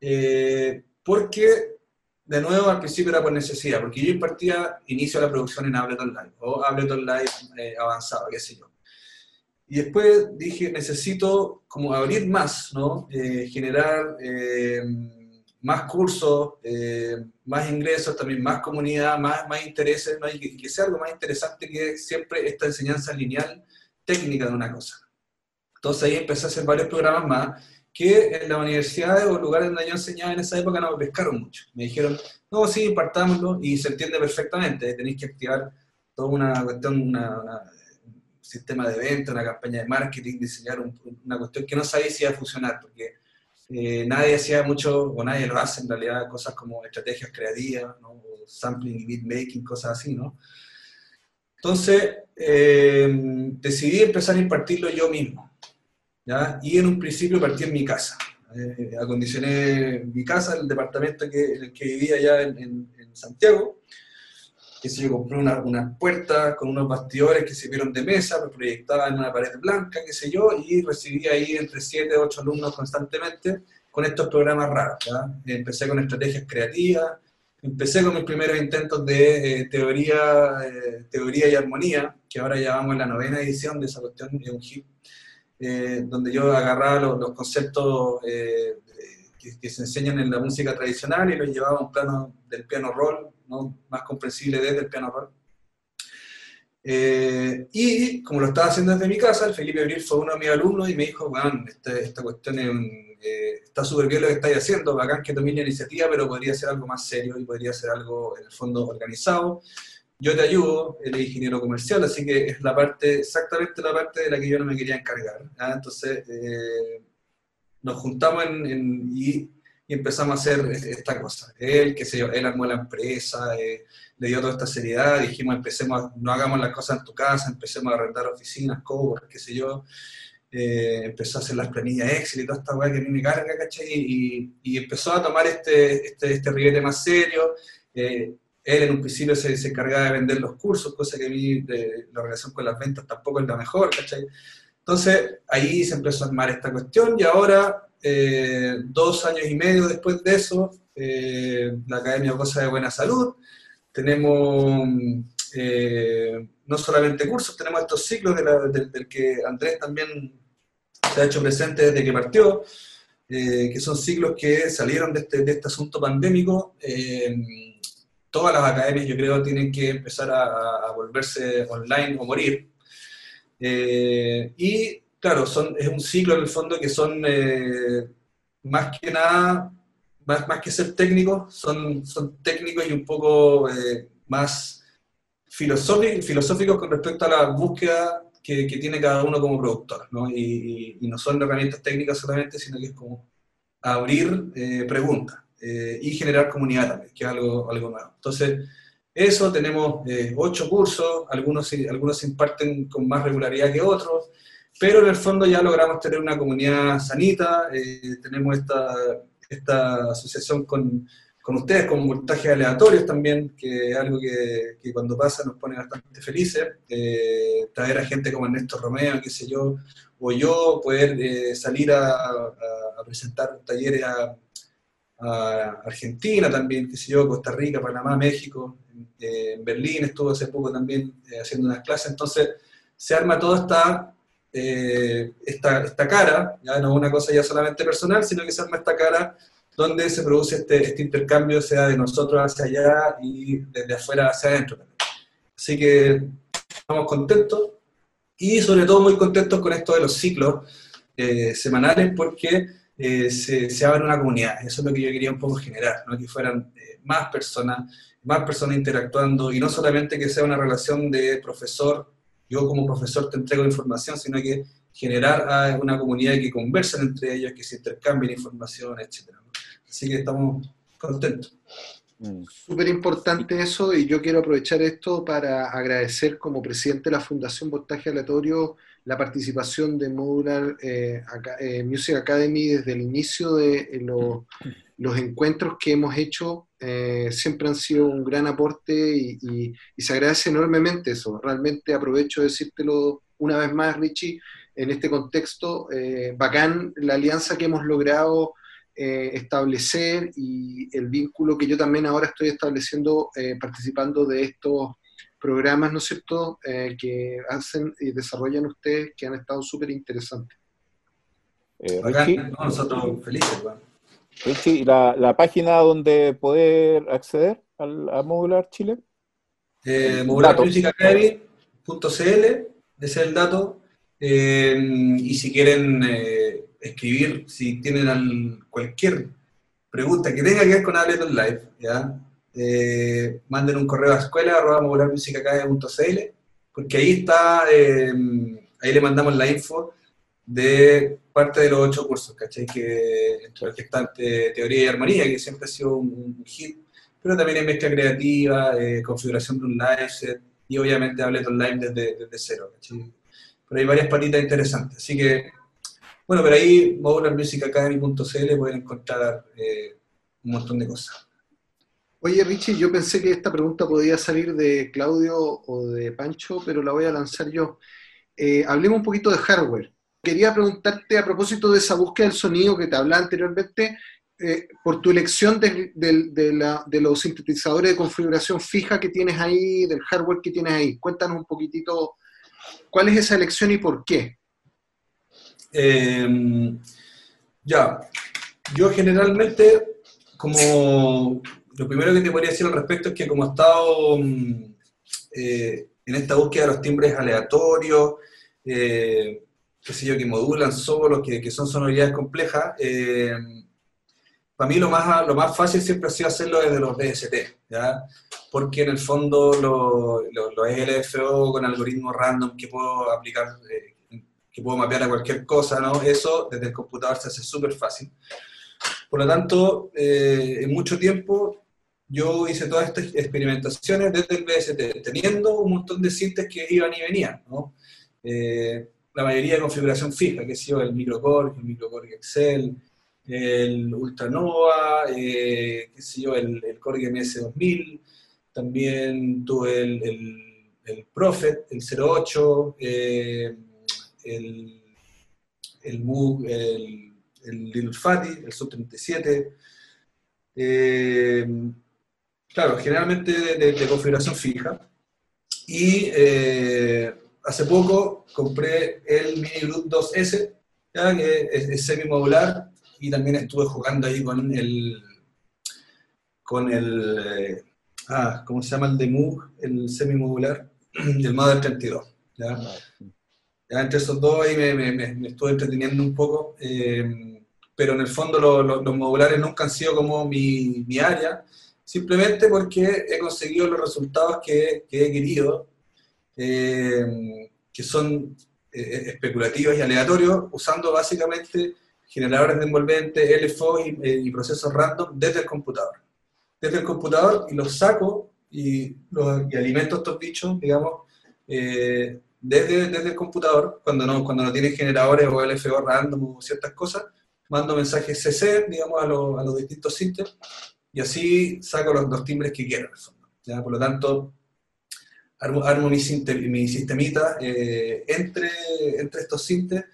eh, porque, de nuevo, al principio era por necesidad, porque yo impartía inicio de la producción en Ableton Live, o Ableton Live eh, avanzado, qué sé yo. Y después dije, necesito como abrir más, ¿no? Eh, generar eh, más cursos, más ingresos, también más comunidad, más, más intereses, ¿no? y que, sea algo más interesante que siempre esta enseñanza lineal técnica de una cosa. Entonces ahí empecé a hacer varios programas más que en las universidades o lugares donde yo enseñaba en esa época no me pescaron mucho. Me dijeron, no, sí, impartámoslo y se entiende perfectamente, tenéis que activar toda una cuestión, un sistema de venta, una campaña de marketing, diseñar una cuestión que no sabía si iba a funcionar, porque eh, nadie hacía mucho, o nadie lo hace en realidad, cosas como estrategias creativas, ¿no? sampling y beatmaking, cosas así, ¿no? Entonces, eh, decidí empezar a impartirlo yo mismo. Y en un principio partí en mi casa. Eh, acondicioné mi casa, el departamento que, en el que vivía allá en, Santiago. Que se yo compré una, una puerta con unos bastidores que se vieron de mesa, me proyectaba en una pared blanca, qué sé yo, y recibí ahí entre 7 y 8 alumnos constantemente con estos programas raros. Empecé con estrategias creativas, empecé con mis primeros intentos de eh, teoría, eh, teoría y armonía, que ahora ya vamos en la novena edición de esa cuestión, de un hit eh, donde yo agarraba los, conceptos eh, que, se enseñan en la música tradicional y los llevaba a un plano del piano roll, más comprensible desde el piano roll. Eh, y como lo estaba haciendo desde mi casa, el Felipe Abril fue uno de mis alumnos y me dijo, bueno, este, esta, cuestión está súper bien lo que estáis haciendo, bacán que tomé la iniciativa, pero podría ser algo más serio y podría ser algo en el fondo organizado yo te ayudo, él es ingeniero comercial, así que es la parte, exactamente la parte de la que yo no me quería encargar. Entonces, eh, nos juntamos y, empezamos a hacer esta cosa. Él, qué sé yo, él armó la empresa, eh, le dio toda esta seriedad, dijimos, empecemos, no hagamos las cosas en tu casa, empecemos a arrendar oficinas, cobros, qué sé yo. Eh, empezó a hacer las planillas Excel y toda esta weá que a mí me carga, ¿cachai? Y, empezó a tomar este, este, este ribete más serio. Él en un principio se, se, encargaba de vender los cursos, cosa que a mí la relación con las ventas tampoco es la mejor, ¿cachai? Entonces ahí se empezó a armar esta cuestión y ahora, eh, dos años y medio después de eso, eh, la Academia Cosa de Buena Salud, tenemos eh, no solamente cursos, tenemos estos ciclos del que Andrés también se ha hecho presente desde que partió, que son ciclos que salieron de este, de este asunto pandémico todas las academias yo creo tienen que empezar a, volverse online o morir. Eh, y claro, son, es un ciclo en el fondo que son eh, más que nada, más, más, que ser técnicos, son, son técnicos y un poco eh, más filosóficos, filosóficos con respecto a la búsqueda que, tiene cada uno como productor. ¿no? Y, y, no son herramientas técnicas solamente, sino que es como abrir preguntas. Y generar comunidad también, que es algo, algo nuevo. Entonces, eso, tenemos ocho cursos, algunos, algunos se imparten con más regularidad que otros, pero en el fondo ya logramos tener una comunidad sanita, tenemos esta, esta asociación con con ustedes, con voltajes aleatorios también, que es algo que, que cuando pasa nos pone bastante felices. Eh, traer a gente como Ernesto Romeo, qué sé yo, o yo, poder eh, salir a, a, presentar talleres a, Argentina también, qué sé yo, Costa Rica, Panamá, México. Eh, en Berlín estuvo hace poco también haciendo unas clases. Entonces, se arma toda esta, esta, esta cara, ya no una cosa ya solamente personal, sino que se arma esta cara donde se produce este, este, intercambio, sea de nosotros hacia allá y desde afuera hacia adentro. Así que estamos contentos y sobre todo muy contentos con esto de los ciclos eh, semanales porque eh, se, se, abre una comunidad. Eso es lo que yo quería un poco generar, ¿no? que fueran eh, más personas, más personas interactuando y no solamente que sea una relación de profesor, yo como profesor te entrego información, sino que generar ah, una comunidad que conversen entre ellos, que se intercambien información, etcétera. Así que estamos contentos. Mm. Súper importante eso y yo quiero aprovechar esto para agradecer como presidente de la Fundación Voltaje Aleatorio la participación de Modular eh, eh, Music Academy desde el inicio de eh, los encuentros que hemos hecho. siempre han sido un gran aporte y, se agradece enormemente eso. Realmente aprovecho de decírtelo una vez más, Richie, en este contexto. bacán la alianza que hemos logrado establecer y el vínculo que yo también ahora estoy estableciendo participando de estos programas, ¿no es cierto?, eh, que hacen y desarrollan ustedes que han estado súper interesantes. nosotros felices, Richie, ¿la, ¿la, página donde poder acceder al, a Modular Chile? modularmusicacademy.cl, ese es el dato. y si quieren escribir, si tienen cualquier pregunta que tenga que ver con Ableton Live, ¿ya? Eh, manden un correo a escuela porque ahí está, eh, ahí le mandamos la info de parte de los ocho cursos, ¿cachai? Que, entre los que están teoría y armonía, que siempre ha sido un, hit, pero también hay mezcla creativa, eh, configuración de un live set, y obviamente Ableton Live desde, desde cero, ¿cachai? Pero hay varias patitas interesantes, así que bueno, pero ahí modularmusicacademy.cl pueden encontrar eh, un montón de cosas. Oye, Richie, yo pensé que esta pregunta podía salir de Claudio o de Pancho, pero la voy a lanzar yo. Eh, hablemos un poquito de hardware. Quería preguntarte a propósito de esa búsqueda del sonido que te hablaba anteriormente, eh, por tu elección de, los sintetizadores de configuración fija que tienes ahí, del hardware que tienes ahí. Cuéntanos un poquitito cuál es esa elección y por qué. Em, ya, yo generalmente, como lo primero que te podría decir al respecto es que como he estado mm, eh, en esta búsqueda de los timbres aleatorios, eh, qué sé yo, que modulan solo, que, que son sonoridades complejas, eh, para mí lo más, lo más fácil siempre ha sido hacerlo desde los DST, ¿ya? porque en el fondo los lo, lo LFO con algoritmos random que puedo aplicar que puedo mapear a cualquier cosa, ¿no? Eso desde el computador se hace súper fácil. Por lo tanto, en mucho tiempo yo hice todas estas experimentaciones desde el BST, teniendo un montón de cintas que iban y venían, ¿no? Eh, la mayoría de configuración fija, que sido el microcore, el microcore Excel, el Ultranova, eh, qué sé el, el Core MS2000, también tuve el, el, el Prophet, el 08, eh, el, el el, el Little Fatty, el Sub-37. Eh, claro, generalmente de, configuración fija. Y eh, hace poco compré el Mini Group 2S, que es, semi-modular, y también estuve jugando ahí con el, con el, eh, ah, ¿cómo se llama el de Moog? El semi-modular, el Mother 32. ¿ya? entre esos dos ahí me, me, estuve entreteniendo un poco, eh, pero en el fondo los modulares nunca han sido como mi, mi, área, simplemente porque he conseguido los resultados que, he querido, eh, que son eh, especulativos y aleatorios, usando básicamente generadores de envolvente, LFO y, eh, procesos random desde el computador. Desde el computador y los saco y, los, alimento estos bichos, digamos, eh, desde, desde el computador, cuando no, cuando no tienen generadores o LFO random o ciertas cosas, mando mensajes CC, digamos, a, a los distintos sintes y así saco los, los timbres que quiero. ¿ya? Por lo tanto, armo, armo mi, mi, sistemita eh, entre, entre estos sintes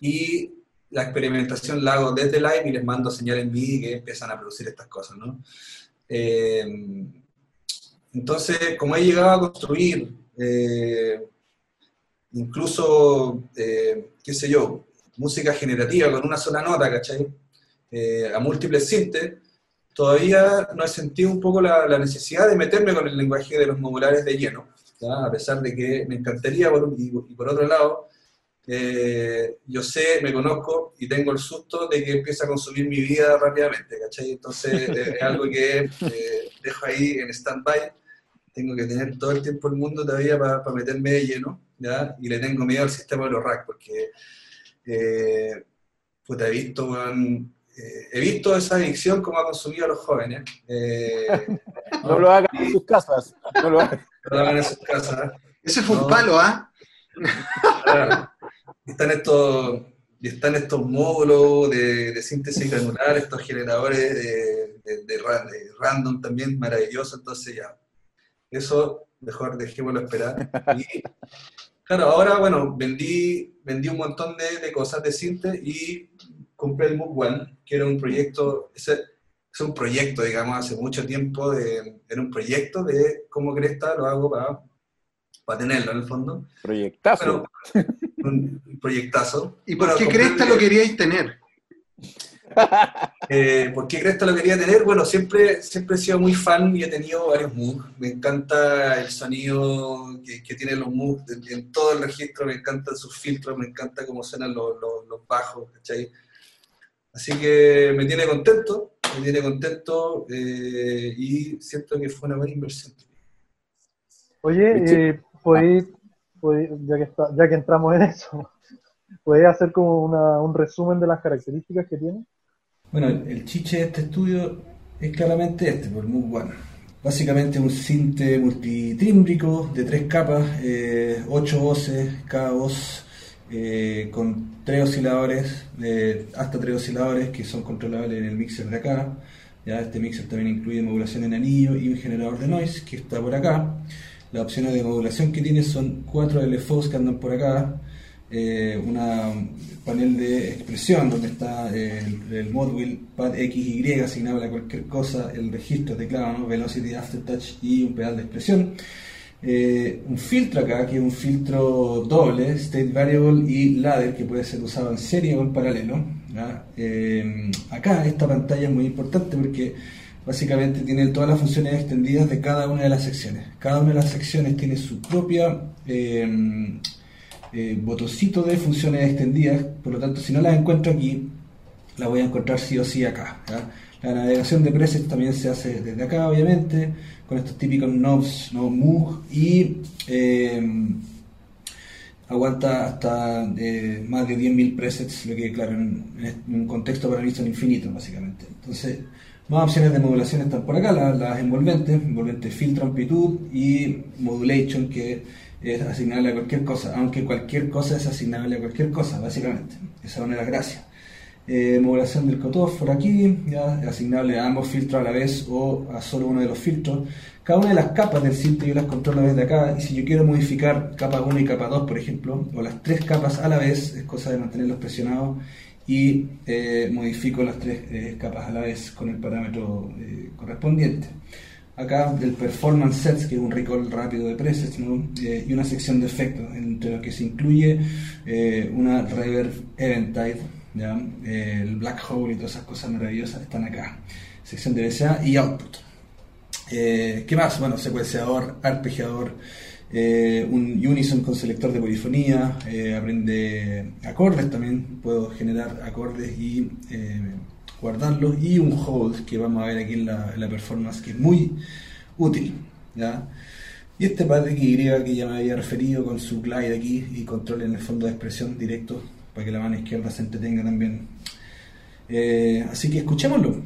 y la experimentación la hago desde Live y les mando señales en MIDI que empiezan a producir estas cosas. ¿no? Eh, entonces, como he llegado a construir, eh, incluso, qué sé yo, música generativa con una sola nota, ¿cachai? a múltiples sintes, todavía no he sentido un poco la, necesidad de meterme con el lenguaje de los modulares de lleno, a pesar de que me encantaría, por, y, por otro lado, eh, yo sé, me conozco y tengo el susto de que empiece a consumir mi vida rápidamente, ¿cachai? Entonces es algo que eh, dejo ahí en stand-by, tengo que tener todo el tiempo del mundo todavía para meterme de lleno, ¿ya? Y le tengo miedo al sistema de los racks, porque, eh, he visto, eh, he visto esa adicción como ha consumido a los jóvenes. Eh, no, lo hagan en sus casas. No lo hagan, en sus casas. Ese fue un palo, ¿ah? están estos, están estos módulos de, síntesis granular, estos generadores de, de, random también maravillosos, entonces ya, eso mejor dejémoslo esperar. Y, claro, ahora, bueno, vendí, vendí un montón de, cosas de síntesis y compré el MOOC One, que era un proyecto, es, es un proyecto, digamos, hace mucho tiempo, de, era un proyecto de cómo Cresta lo hago para, para tenerlo en el fondo. Proyectazo. un proyectazo. ¿Y por qué Cresta lo queríais tener? Eh, ¿Por qué Cresta lo quería tener? Bueno, siempre, siempre he sido muy fan y he tenido varios MOOC. Me encanta el sonido que, que tienen los MOOC en, todo el registro, me encantan sus filtros, me encanta cómo suenan los, los, los bajos, ¿cachai? Así que me tiene contento, me tiene contento eh, y siento que fue una buena inversión. Oye, eh, ya, que ya que entramos en eso, ¿puedes hacer como un resumen de las características que tiene? Bueno, el, chiche de este estudio es claramente este, por muy One. Básicamente un cinte multitímbrico de tres capas, eh, ocho voces, cada voz eh, con tres osciladores, hasta tres osciladores que son controlables en el mixer de acá. Ya este mixer también incluye modulación en anillo y un generador de noise que está por acá. Las opciones de modulación que tiene son cuatro LFOs que andan por acá, eh, panel de expresión donde está el, el modwheel pad XY asignable a cualquier cosa, el registro, teclado, ¿no? velocity, aftertouch y un pedal de expresión. Eh, un filtro acá, que es un filtro doble, state variable y ladder, que puede ser usado en serie o en paralelo. Eh, acá esta pantalla es muy importante porque básicamente tiene todas las funciones extendidas de cada una de las secciones. Cada una de las secciones tiene su propia eh, botoncito de funciones extendidas, por lo tanto si no las encuentro aquí, la voy a encontrar sí o sí acá. La navegación de presets también se hace desde acá, obviamente con estos típicos knobs, no Moog, y eh, aguanta hasta eh, más de 10.000 presets, lo que claro, en, un contexto para mí son infinitos básicamente. Entonces, más opciones de modulación están por acá, las, envolventes, envolvente filtro, amplitud y modulation que es asignable a cualquier cosa, aunque cualquier cosa es asignable a cualquier cosa, básicamente. Esa es una de las gracias eh, modulación del cutoff por aquí, ya asignable a ambos filtros a la vez o a solo uno de los filtros. Cada una de las capas del filtro yo las controlo desde acá y si yo quiero modificar capa 1 y capa 2, por ejemplo, o las tres capas a la vez, es cosa de mantenerlos presionados y eh, modifico las tres eh, capas a la vez con el parámetro eh, correspondiente. Acá el Performance Sets, que es un recall rápido de presets, y una sección de efectos, entre los que se incluye una Reverb El black hole y todas esas cosas maravillosas están acá. Sección de BCA y output. Eh, ¿Qué más? Bueno, secuenciador, arpegiador, eh, un unison con selector de polifonía, eh, aprende acordes también, puedo generar acordes y guardarlos, y un hold que vamos a ver aquí en la, performance que es muy útil. Y este pad que ya me había referido con su glide aquí y control en el fondo de expresión directo para que la mano izquierda se entretenga también. Eh, así que escuchémoslo.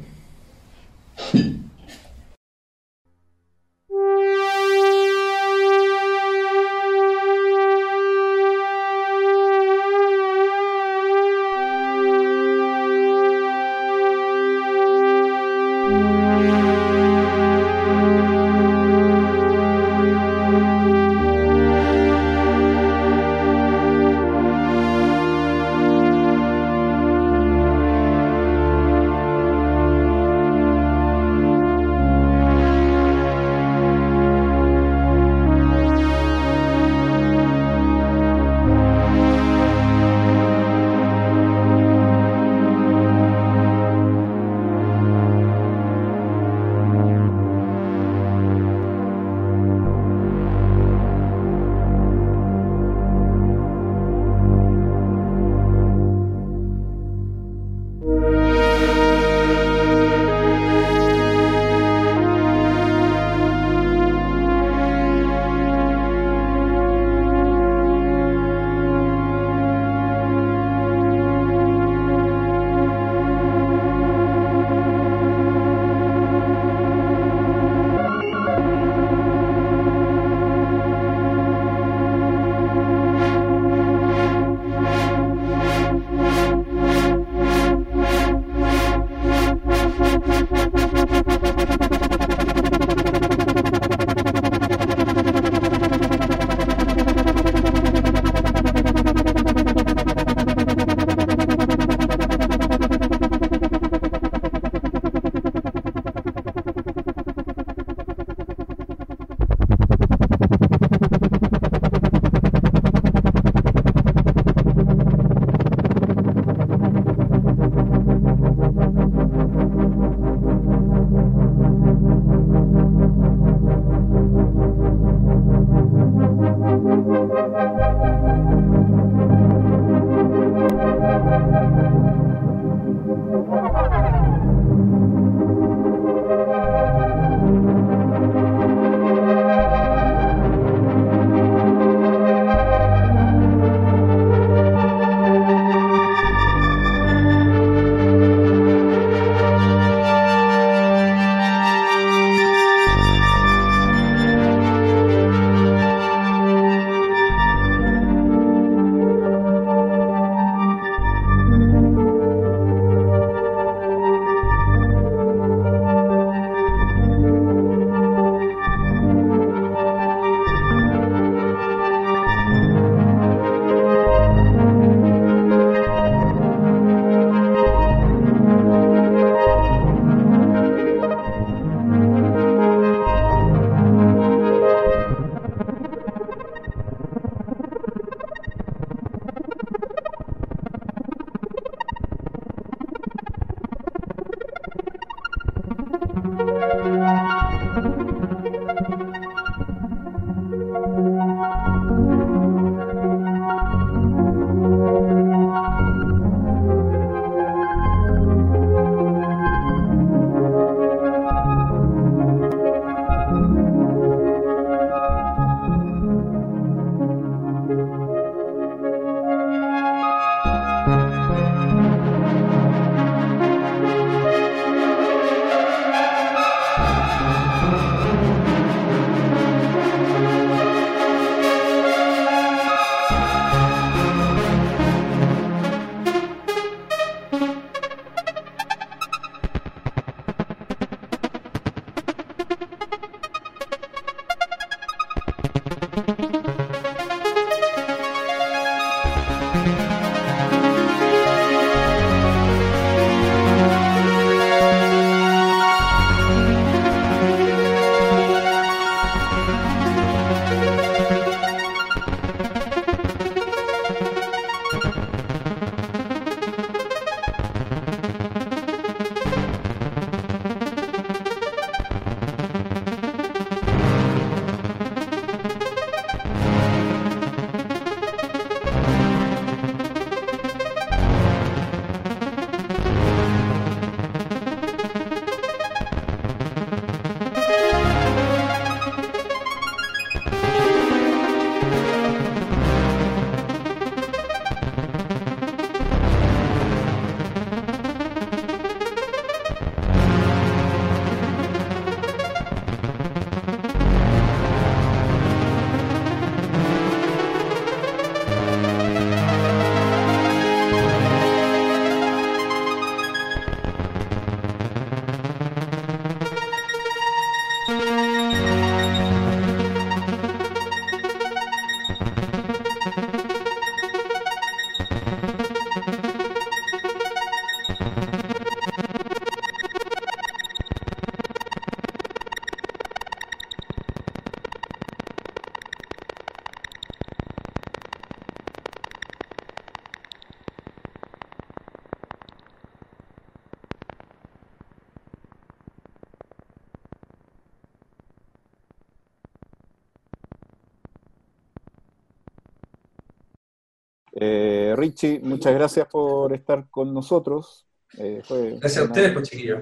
Richie, muchas gracias por estar con nosotros. Eh, gracias a ustedes, pues chiquillos.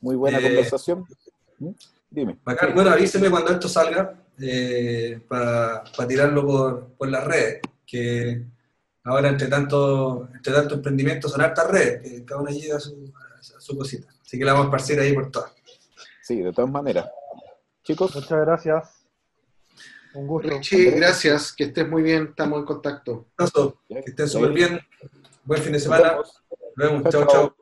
Muy buena eh, conversación. ¿Mm? Dime. bueno, avíseme cuando esto salga para tirarlo por, por las redes, que ahora entre tanto, entre tanto emprendimiento son hartas redes, que cada una llega a su, su cosita. Así que la vamos a esparcir ahí por todas. Sí, de todas maneras. Chicos. Muchas gracias. Un gusto. Richie, gracias. Que estés muy bien. Estamos en contacto. Que estén súper bien. Buen fin de semana. Nos vemos. Chao, chao.